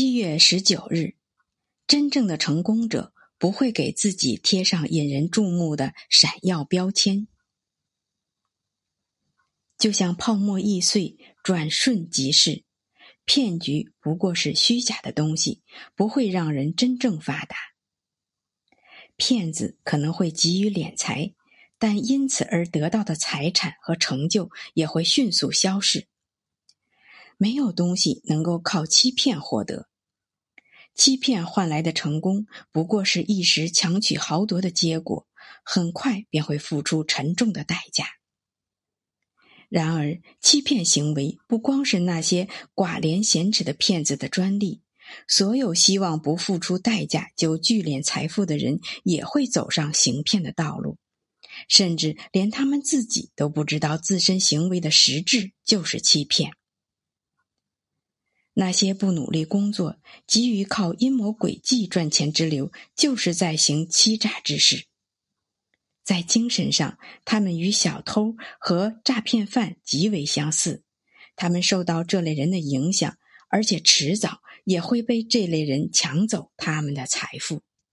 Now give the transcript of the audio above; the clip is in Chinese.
七月十九日，真正的成功者不会给自己贴上引人注目的闪耀标签，就像泡沫易碎，转瞬即逝。骗局不过是虚假的东西，不会让人真正发达。骗子可能会急于敛财，但因此而得到的财产和成就也会迅速消逝。没有东西能够靠欺骗获得，欺骗换来的成功不过是一时强取豪夺的结果，很快便会付出沉重的代价。然而，欺骗行为不光是那些寡廉鲜耻的骗子的专利，所有希望不付出代价就聚敛财富的人也会走上行骗的道路，甚至连他们自己都不知道自身行为的实质就是欺骗。那些不努力工作、急于靠阴谋诡计赚钱之流，就是在行欺诈之事。在精神上，他们与小偷和诈骗犯极为相似。他们受到这类人的影响，而且迟早也会被这类人抢走他们的财富。